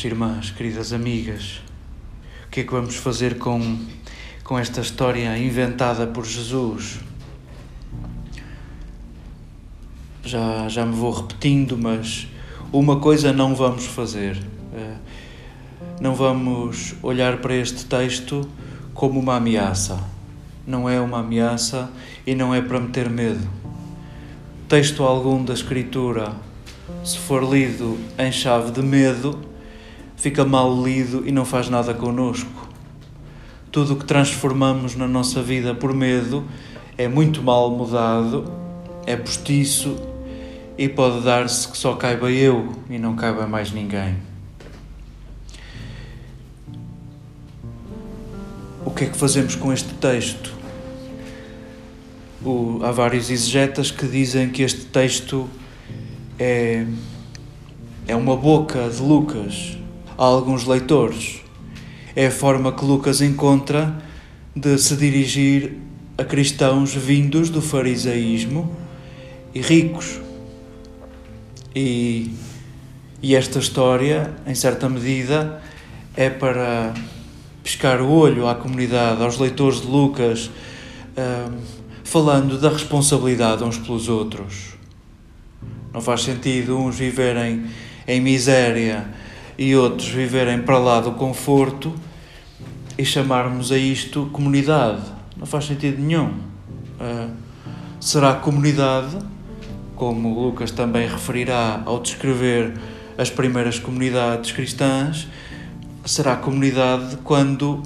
queridas irmãs, queridas amigas, o que é que vamos fazer com, com esta história inventada por Jesus? Já, já me vou repetindo, mas uma coisa não vamos fazer. Eh, não vamos olhar para este texto como uma ameaça. Não é uma ameaça e não é para meter medo. Texto algum da Escritura, se for lido em chave de medo, fica mal lido e não faz nada conosco. Tudo o que transformamos na nossa vida por medo é muito mal mudado, é postiço e pode dar-se que só caiba eu e não caiba mais ninguém. O que é que fazemos com este texto? O, há vários exegetas que dizem que este texto é, é uma boca de Lucas a alguns leitores. É a forma que Lucas encontra de se dirigir a cristãos vindos do farisaísmo e ricos. E, e esta história, em certa medida, é para piscar o olho à comunidade, aos leitores de Lucas, uh, falando da responsabilidade uns pelos outros. Não faz sentido uns viverem em miséria e outros viverem para lá do conforto e chamarmos a isto comunidade. Não faz sentido nenhum. Uh, será comunidade como Lucas também referirá ao descrever as primeiras comunidades cristãs, será comunidade quando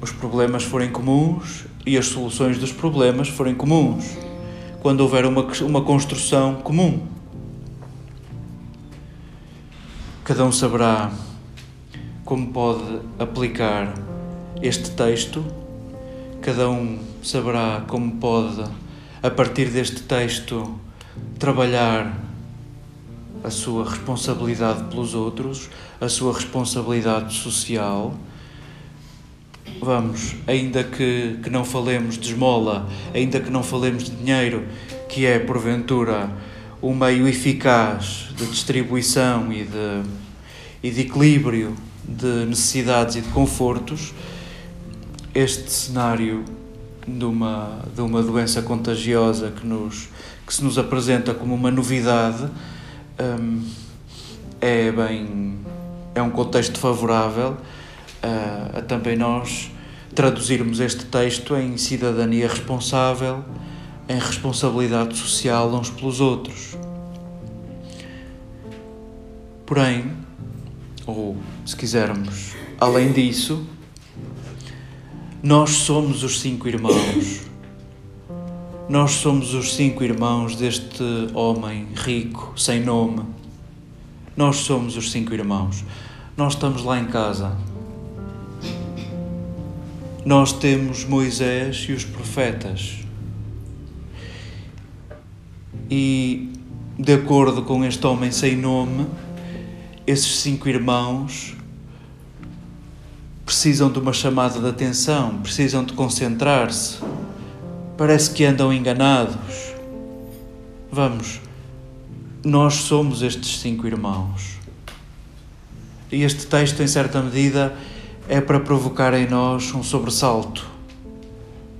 os problemas forem comuns e as soluções dos problemas forem comuns, quando houver uma, uma construção comum. Cada um saberá como pode aplicar este texto, cada um saberá como pode, a partir deste texto, trabalhar a sua responsabilidade pelos outros, a sua responsabilidade social. Vamos, ainda que, que não falemos de esmola, ainda que não falemos de dinheiro, que é porventura um meio eficaz de distribuição e de, e de equilíbrio de necessidades e de confortos, este cenário de uma, de uma doença contagiosa que nos que se nos apresenta como uma novidade, um, é bem é um contexto favorável a também nós traduzirmos este texto em cidadania responsável, em responsabilidade social uns pelos outros. Porém, ou se quisermos, além disso, nós somos os cinco irmãos nós somos os cinco irmãos deste homem rico, sem nome. Nós somos os cinco irmãos. Nós estamos lá em casa. Nós temos Moisés e os profetas. E, de acordo com este homem sem nome, esses cinco irmãos precisam de uma chamada de atenção, precisam de concentrar-se parece que andam enganados. Vamos, nós somos estes cinco irmãos. E este texto, em certa medida, é para provocar em nós um sobressalto.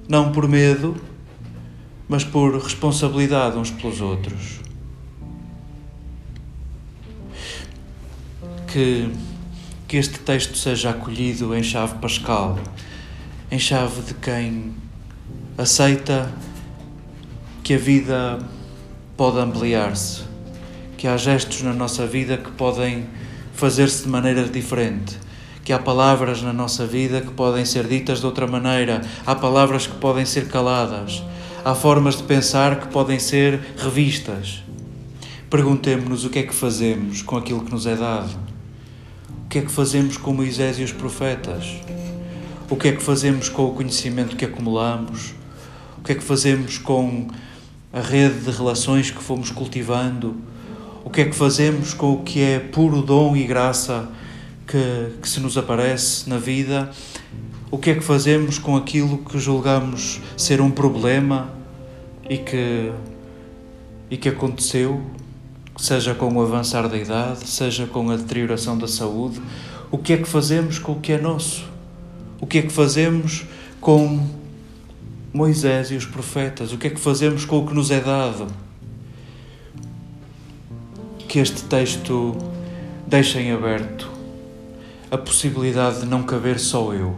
Não por medo, mas por responsabilidade uns pelos outros. Que, que este texto seja acolhido em chave pascal, em chave de quem aceita que a vida pode ampliar-se, que há gestos na nossa vida que podem fazer-se de maneira diferente, que há palavras na nossa vida que podem ser ditas de outra maneira, há palavras que podem ser caladas, há formas de pensar que podem ser revistas. Perguntemos-nos o que é que fazemos com aquilo que nos é dado. O que é que fazemos com Moisés e os profetas? O que é que fazemos com o conhecimento que acumulamos? que é que fazemos com a rede de relações que fomos cultivando? O que é que fazemos com o que é puro dom e graça que, que se nos aparece na vida? O que é que fazemos com aquilo que julgamos ser um problema e que, e que aconteceu? seja com o avançar da idade, seja com a deterioração da saúde, o que é que fazemos com o que é nosso? O que é que fazemos com Moisés e os profetas? O que é que fazemos com o que nos é dado? Que este texto deixe em aberto a possibilidade de não caber só eu